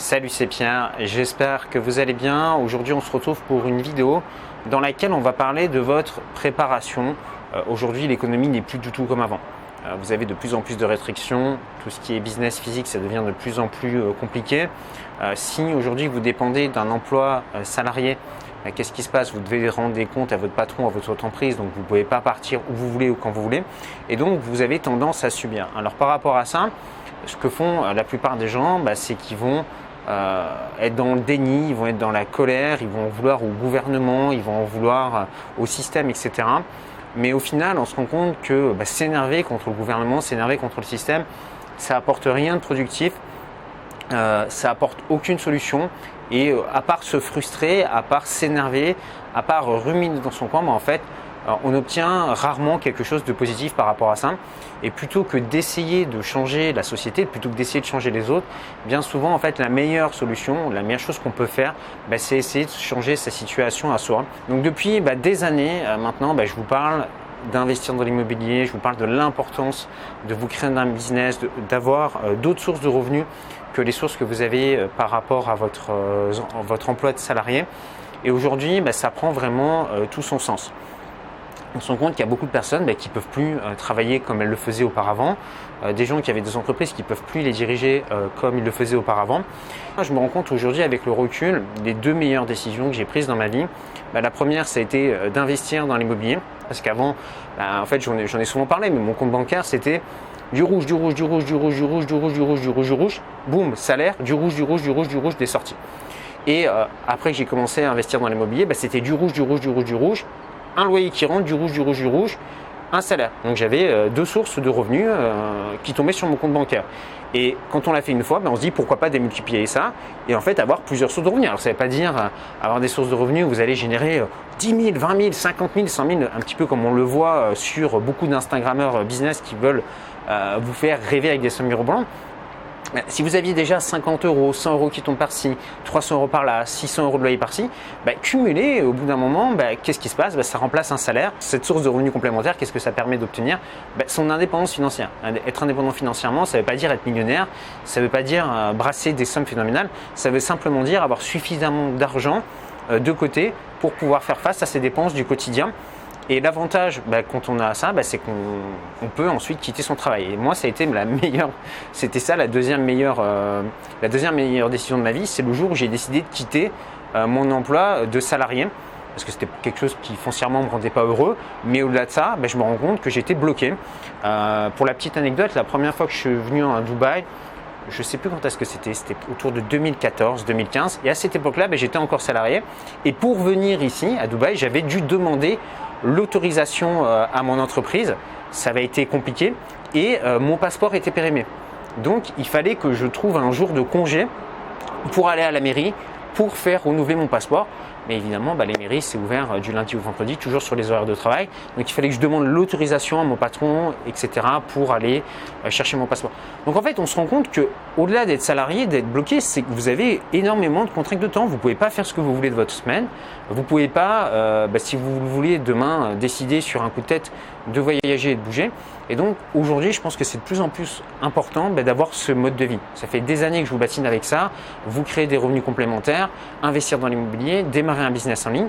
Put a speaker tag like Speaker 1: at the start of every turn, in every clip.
Speaker 1: Salut, c'est Pierre, j'espère que vous allez bien. Aujourd'hui, on se retrouve pour une vidéo dans laquelle on va parler de votre préparation. Euh, aujourd'hui, l'économie n'est plus du tout comme avant. Euh, vous avez de plus en plus de restrictions, tout ce qui est business physique, ça devient de plus en plus euh, compliqué. si aujourd'hui vous dépendez d'un emploi salarié, qu'est-ce qui se passe? Vous devez rendre des comptes à votre patron, à votre entreprise, donc vous ne pouvez pas partir où vous voulez ou quand vous voulez. Et donc vous avez tendance à subir. Alors par rapport à ça, ce que font la plupart des gens, bah, c'est qu'ils vont être dans le déni, ils vont être dans la colère, ils vont en vouloir au gouvernement, ils vont en vouloir euh, au système, etc. Mais au final, on se rend compte que bah, s'énerver contre le gouvernement, s'énerver contre le système, ça apporte rien de productif, euh, ça apporte aucune solution. Et à part se frustrer, à part s'énerver, à part ruminer dans son coin, bah, en fait, on obtient rarement quelque chose de positif par rapport à ça. Et plutôt que d'essayer de changer la société, plutôt que d'essayer de changer les autres, bien souvent, en fait, la meilleure solution, la meilleure chose qu'on peut faire, bah, c'est essayer de changer sa situation à soi. Donc depuis bah, des années euh, maintenant, bah, je vous parle d'investir dans l'immobilier, je vous parle de l'importance de vous créer un business, d'avoir euh, d'autres sources de revenus que les sources que vous avez euh, par rapport à votre, votre emploi de salarié. Et aujourd'hui, ça prend vraiment tout son sens on se rend compte qu'il y a beaucoup de personnes bah, qui ne peuvent plus euh, travailler comme elles le faisaient auparavant, euh, des gens qui avaient des entreprises qui ne peuvent plus les diriger euh, comme ils le faisaient auparavant. je me rends compte aujourd'hui avec le recul, les deux meilleures décisions que j'ai prises dans ma vie, bah, la première ça a été d'investir dans l'immobilier, parce qu'avant, bah, en fait j'en ai, souvent parlé, mais mon compte bancaire c'était du rouge, du rouge, du rouge, du rouge, du rouge, du rouge, du rouge, du rouge, du rouge, boum, salaire, du rouge, du rouge, du rouge, du rouge, des sorties. Et après que j'ai commencé à investir dans l'immobilier, c'était du rouge, du rouge, du rouge, du rouge, un loyer qui rentre, du rouge, du rouge, du rouge, un salaire. Donc j'avais euh, deux sources de revenus euh, qui tombaient sur mon compte bancaire. Et quand on l'a fait une fois, ben, on se dit pourquoi pas démultiplier ça et en fait avoir plusieurs sources de revenus. Alors ça ne veut pas dire euh, avoir des sources de revenus où vous allez générer 10 000, 20 000, 50 000, 100 000, un petit peu comme on le voit sur beaucoup d'Instagrammeurs business qui veulent vous faire rêver avec des sommes mirobolantes. Si vous aviez déjà 50 euros, 100 euros qui tombent par-ci, 300 euros par-là, 600 euros de loyer par-ci, bah, cumuler au bout d'un moment, bah, qu'est-ce qui se passe? Bah, Ça remplace un salaire. Cette source de revenus complémentaires, qu'est-ce que ça permet d'obtenir? Son indépendance financière. Être indépendant financièrement, ça ne veut pas dire être millionnaire, ça ne veut pas dire euh, brasser des sommes phénoménales, ça veut simplement dire avoir suffisamment d'argent euh, de côté pour pouvoir faire face à ses dépenses du quotidien et l'avantage, bah, quand on a ça, bah, c'est qu'on peut ensuite quitter son travail. Et moi, ça a été la meilleure, c'était ça la deuxième meilleure, euh, la deuxième meilleure décision de ma vie, c'est le jour où j'ai décidé de quitter euh, mon emploi de salarié parce que c'était quelque chose qui foncièrement ne me rendait pas heureux. Mais au-delà de ça, bah, je me rends compte que j'étais bloqué. Euh, pour la petite anecdote, la première fois que je suis venu à Dubaï, je ne sais plus quand est-ce que c'était, c'était autour de 2014-2015. Et à cette époque-là, j'étais encore salarié. Et pour venir ici, à Dubaï, j'avais dû demander l'autorisation euh, à mon entreprise. Ça avait été compliqué et euh, mon passeport était périmé. Donc il fallait que je trouve un jour de congé pour aller à la mairie pour faire renouveler mon passeport. Mais évidemment, bah, les mairies, c'est ouvert euh, du lundi au vendredi, toujours sur les horaires de travail. Donc il fallait que je demande l'autorisation à mon patron, etc., pour aller euh, chercher mon passeport. Donc en fait, on se rend compte que au-delà d'être salarié, d'être bloqué, c'est que vous avez énormément de contraintes de temps. Vous ne pouvez pas faire ce que vous voulez de votre semaine. Vous ne pouvez pas, euh, bah, si vous voulez demain, décider sur un coup de tête de voyager et de bouger. Et donc aujourd'hui, je pense que c'est de plus en plus important bah, d'avoir ce mode de vie. Ça fait des années que je vous battine avec ça. Vous créez des revenus complémentaires, investir dans l'immobilier, démarrer un business en ligne.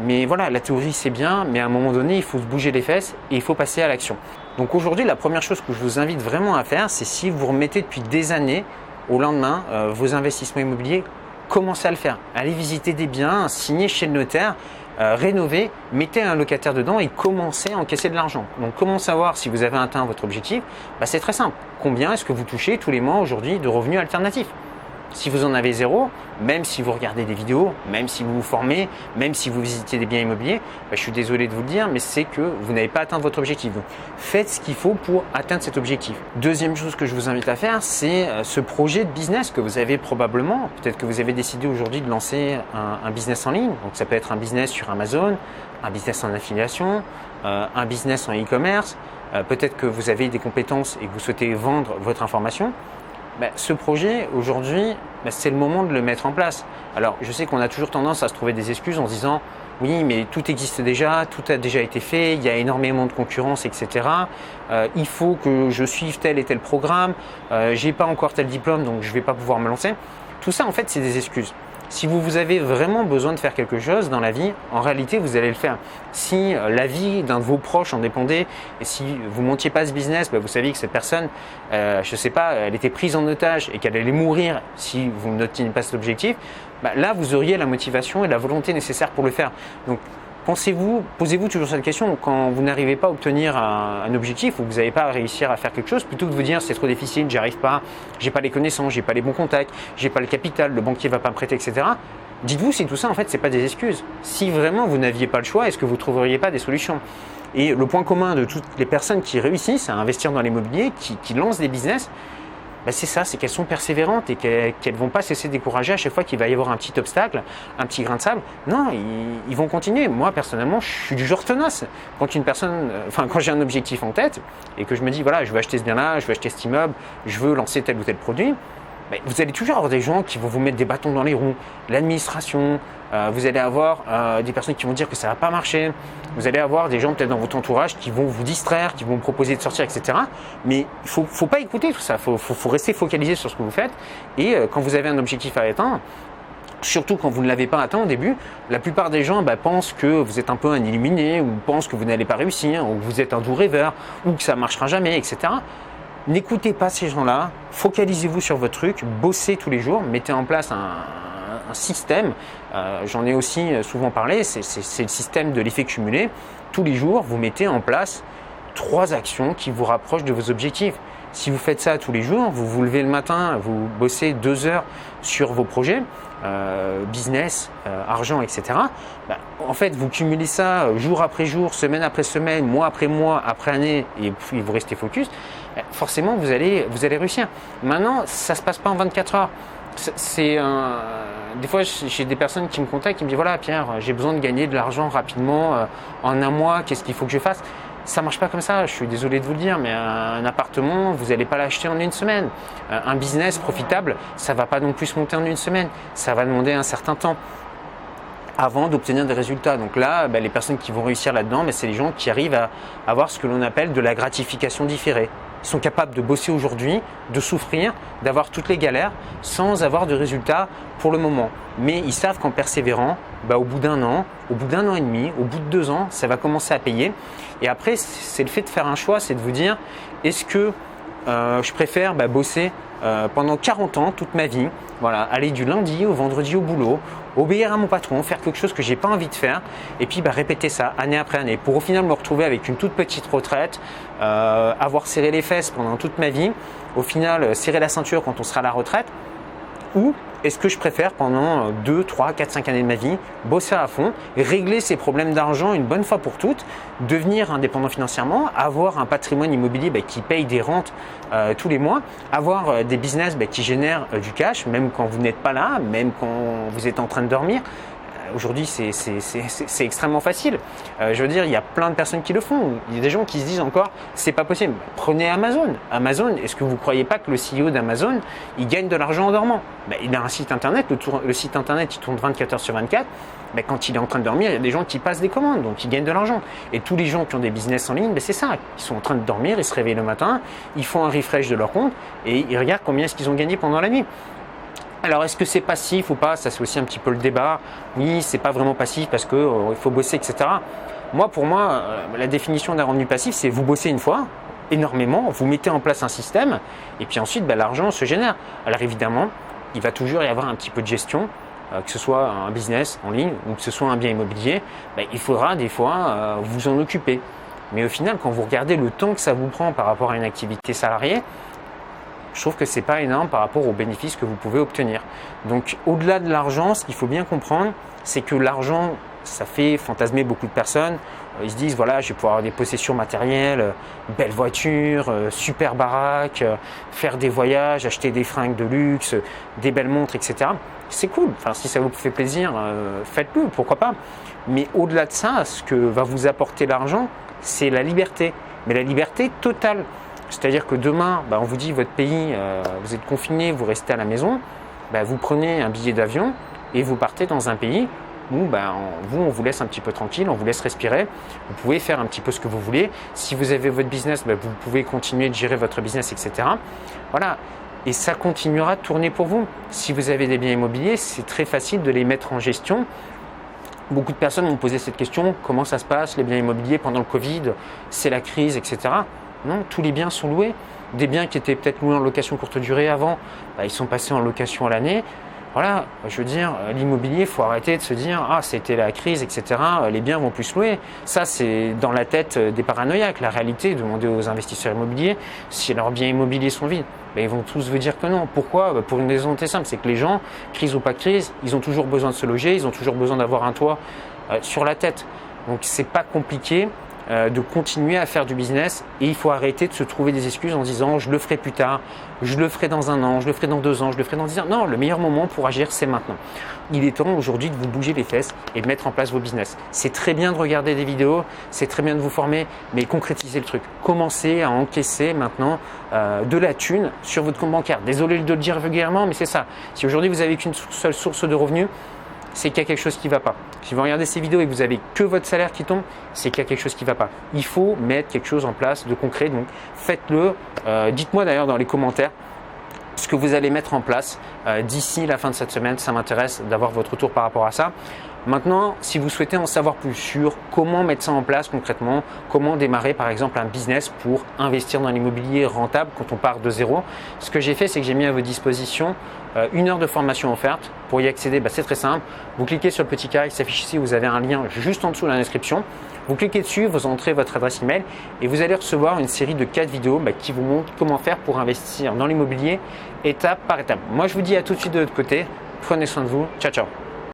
Speaker 1: Mais voilà, la théorie c'est bien, mais à un moment donné, il faut se bouger les fesses et il faut passer à l'action. Donc aujourd'hui, la première chose que je vous invite vraiment à faire, c'est si vous remettez depuis des années au lendemain euh, vos investissements immobiliers, commencez à le faire. Allez visiter des biens, signez chez le notaire, euh, rénover, mettez un locataire dedans et commencez à encaisser de l'argent. Donc comment savoir si vous avez atteint votre objectif? Bah, C'est très simple. Combien est-ce que vous touchez tous les mois aujourd'hui de revenus alternatifs? Si vous en avez zéro, même si vous regardez des vidéos, même si vous vous formez, même si vous visitez des biens immobiliers, bah, je suis désolé de vous le dire, mais c'est que vous n'avez pas atteint votre objectif. Donc faites ce qu'il faut pour atteindre cet objectif. Deuxième chose que je vous invite à faire, c'est euh, ce projet de business que vous avez probablement. Peut-être que vous avez décidé aujourd'hui de lancer un, business en ligne. Donc ça peut être un business sur Amazon, un business en affiliation, euh, un business en e-commerce. Euh, peut-être que vous avez des compétences et que vous souhaitez vendre votre information. Ben, ce projet, aujourd'hui, ben, c'est le moment de le mettre en place. Alors, je sais qu'on a toujours tendance à se trouver des excuses en se disant oui, mais tout existe déjà, tout a déjà été fait, il y a énormément de concurrence, etc. Euh, il faut que je suive tel et tel programme, euh, j'ai pas encore tel diplôme, donc je vais pas pouvoir me lancer. Tout ça, en fait, c'est des excuses. Si vous, vous avez vraiment besoin de faire quelque chose dans la vie, en réalité, vous allez le faire. Si euh, la vie d'un de vos proches en dépendait, et si vous montiez pas ce business, bah, vous saviez que cette personne, euh, je ne sais pas, elle était prise en otage et qu'elle allait mourir si vous n'obteniez pas cet objectif, bah, là, vous auriez la motivation et la volonté nécessaire pour le faire. Pensez-vous, posez-vous toujours cette question quand vous n'arrivez pas à obtenir un, objectif ou vous n'avez pas à réussir à faire quelque chose, plutôt que de vous dire c'est trop difficile, j'y arrive pas, j'ai pas les connaissances, j'ai pas les bons contacts, j'ai pas le capital, le banquier va pas me prêter, etc. Dites-vous si tout ça en fait c'est pas des excuses. Si vraiment vous n'aviez pas le choix, est-ce que vous trouveriez pas des solutions? Et le point commun de toutes les personnes qui réussissent à investir dans l'immobilier, qui lancent des business, bah, c'est ça, c'est qu'elles sont persévérantes et qu'elles ne vont pas cesser de décourager à chaque fois qu'il va y avoir un petit obstacle, un petit grain de sable. Non, ils, vont continuer. Moi, personnellement, je suis du genre tenace. Quand une personne, euh, enfin, quand j'ai un objectif en tête et que je me dis, voilà, je veux acheter ce bien-là, je veux acheter cet immeuble, je veux lancer tel ou tel produit, vous allez toujours avoir des gens qui vont vous mettre des bâtons dans les roues, l'administration, euh, vous allez avoir euh, des personnes qui vont dire que ça va pas marcher, vous allez avoir des gens peut-être dans votre entourage qui vont vous distraire, qui vont vous proposer de sortir, etc. Mais il ne faut, pas écouter tout ça, il faut, rester focalisé sur ce que vous faites. Et euh, quand vous avez un objectif à atteindre, surtout quand vous ne l'avez pas atteint au début, la plupart des gens bah, pensent que vous êtes un peu un illuminé, ou pensent que vous n'allez pas réussir, ou que vous êtes un doux rêveur, ou que ça ne marchera jamais, etc. N'écoutez pas ces gens-là, focalisez-vous sur votre truc, bossez tous les jours, mettez en place un, système. Euh, j'en ai aussi souvent parlé, c'est le système de l'effet cumulé. Tous les jours, vous mettez en place trois actions qui vous rapprochent de vos objectifs. Si vous faites ça tous les jours, vous vous levez le matin, vous bossez deux heures sur vos projets, euh, business, euh, argent, etc. Bah, en fait, vous cumulez ça jour après jour, semaine après semaine, mois après mois, après année, et puis vous restez focus. Bah, forcément, vous allez, vous allez réussir. Maintenant, ça ne se passe pas en 24 heures. C'est un... Des fois, j'ai des personnes qui me contactent, qui me disent voilà, Pierre, j'ai besoin de gagner de l'argent rapidement euh, en un mois. Qu'est-ce qu'il faut que je fasse? Ça marche pas comme ça, je suis désolé de vous le dire, mais un appartement, vous n'allez pas l'acheter en une semaine. Euh, un business profitable, ça va pas non plus se monter en une semaine. Ça va demander un certain temps avant d'obtenir des résultats. Donc là, bah, les personnes qui vont réussir là-dedans, bah, c'est les gens qui arrivent à avoir ce que l'on appelle de la gratification différée. Sont capables de bosser aujourd'hui, de souffrir, d'avoir toutes les galères sans avoir de résultats pour le moment. Mais ils savent qu'en persévérant, bah, au bout d'un an, au bout d'un an et demi, au bout de deux ans, ça va commencer à payer. Et après, c'est le fait de faire un choix, c'est de vous dire, est-ce que euh, je préfère bah, bosser euh, pendant 40 ans, toute ma vie, voilà, aller du lundi au vendredi au boulot, obéir à mon patron, faire quelque chose que j'ai pas envie de faire, et puis bah, répéter ça année après année, pour au final me retrouver avec une toute petite retraite, euh, avoir serré les fesses pendant toute ma vie, au final serrer la ceinture quand on sera à la retraite, ou est-ce que je préfère pendant 2, 3, 4, 5 années de ma vie bosser à fond, régler ces problèmes d'argent une bonne fois pour toutes, devenir indépendant financièrement, avoir un patrimoine immobilier bah, qui paye des rentes euh, tous les mois, avoir euh, des business bah, qui génèrent euh, du cash, même quand vous n'êtes pas là, même quand vous êtes en train de dormir, Aujourd'hui, c'est extrêmement facile. Euh, je veux dire, il y a plein de personnes qui le font. Il y a des gens qui se disent encore, c'est pas possible. Prenez Amazon. Amazon, est-ce que vous ne croyez pas que le CEO d'Amazon, il gagne de l'argent en dormant? Ben, Il a un site internet, le, site internet, il tourne 24 heures sur 24. Ben, quand il est en train de dormir, il y a des gens qui passent des commandes, donc ils gagnent de l'argent. Et tous les gens qui ont des business en ligne, ben, c'est ça. Ils sont en train de dormir, ils se réveillent le matin, ils font un refresh de leur compte et ils regardent combien est-ce qu'ils ont gagné pendant la nuit. Alors, est-ce que c'est passif ou pas? Ça, c'est aussi un petit peu le débat. Oui, c'est pas vraiment passif parce qu'il euh, faut bosser, etc. Moi, pour moi, euh, la définition d'un revenu passif, c'est vous bossez une fois, énormément, vous mettez en place un système, et puis ensuite, ben, l'argent se génère. Alors, évidemment, il va toujours y avoir un petit peu de gestion, euh, que ce soit un business en ligne ou que ce soit un bien immobilier. Ben, il faudra des fois vous en occuper. Mais au final, quand vous regardez le temps que ça vous prend par rapport à une activité salariée, je trouve que c'est pas énorme par rapport aux bénéfices que vous pouvez obtenir. Donc au-delà de l'argent, ce qu'il faut bien comprendre, c'est que l'argent, ça fait fantasmer beaucoup de personnes. Euh, ils se disent voilà, je vais pouvoir avoir des possessions matérielles, euh, belles voitures, euh, super baraques, faire des voyages, acheter des fringues de luxe, des belles montres, etc. C'est cool. Enfin, si ça vous fait plaisir, faites-le, pourquoi pas. Mais au-delà de ça, ce que va vous apporter l'argent, c'est la liberté. Mais la liberté totale. C'est-à-dire que demain, bah, on vous dit votre pays, euh, vous êtes confiné, vous restez à la maison, bah, vous prenez un billet d'avion et vous partez dans un pays où bah, vous, on vous laisse un petit peu tranquille, on vous laisse respirer, vous pouvez faire un petit peu ce que vous voulez. Si vous avez votre business, vous pouvez continuer de gérer votre business, etc. Voilà, et ça continuera de tourner pour vous. Si vous avez des biens immobiliers, c'est très facile de les mettre en gestion. Beaucoup de personnes m'ont posé cette question, comment ça se passe les biens immobiliers pendant le Covid, c'est la crise, etc. Non, tous les biens sont loués. Des biens qui étaient peut-être loués en location courte durée avant, bah, ils sont passés en location à l'année voilà, je veux dire, l'immobilier, il faut arrêter de se dire ah c'était la crise, etc. Les biens vont plus louer. Ça c'est dans la tête des paranoïaques. La réalité, demandez aux investisseurs immobiliers si leurs biens immobiliers sont vides. Ben, ils vont tous vous dire que non. Pourquoi? Ben, Pour une raison très simple, c'est que les gens, crise ou pas crise, ils ont toujours besoin de se loger, ils ont toujours besoin d'avoir un toit euh, sur la tête. Donc c'est pas compliqué. Euh, de continuer à faire du business et il faut arrêter de se trouver des excuses en disant je le ferai plus tard, je le ferai dans un an, je le ferai dans deux ans, je le ferai dans dix ans. Non, le meilleur moment pour agir c'est maintenant. Il est temps aujourd'hui de vous bouger les fesses et de mettre en place vos business. C'est très bien de regarder des vidéos, c'est très bien de vous former, mais concrétisez le truc. Commencez à encaisser maintenant euh, de la thune sur votre compte bancaire. Désolé de le dire vulgairement, mais c'est ça. Si aujourd'hui vous avez qu'une seule source de revenus, c'est qu'il y a quelque chose qui ne va pas. Si vous regardez ces vidéos et que vous avez que votre salaire qui tombe, c'est qu'il y a quelque chose qui ne va pas. Il faut mettre quelque chose en place de concret. Donc faites-le. Euh, dites-moi d'ailleurs dans les commentaires ce que vous allez mettre en place euh, d'ici la fin de cette semaine. Ça m'intéresse d'avoir votre retour par rapport à ça. Maintenant, si vous souhaitez en savoir plus sur comment mettre ça en place concrètement, comment démarrer par exemple un business pour investir dans l'immobilier rentable quand on part de zéro, ce que j'ai fait, c'est que j'ai mis à votre disposition euh, une heure de formation offerte. Pour y accéder, bah, c'est très simple. Vous cliquez sur le petit carré qui s'affiche ici, vous avez un lien juste en dessous de la description. Vous cliquez dessus, vous entrez votre adresse email et vous allez recevoir une série de quatre vidéos bah, qui vous montrent comment faire pour investir dans l'immobilier étape par étape. Moi, je vous dis à tout de suite de l'autre côté. Prenez soin de vous. Ciao, ciao.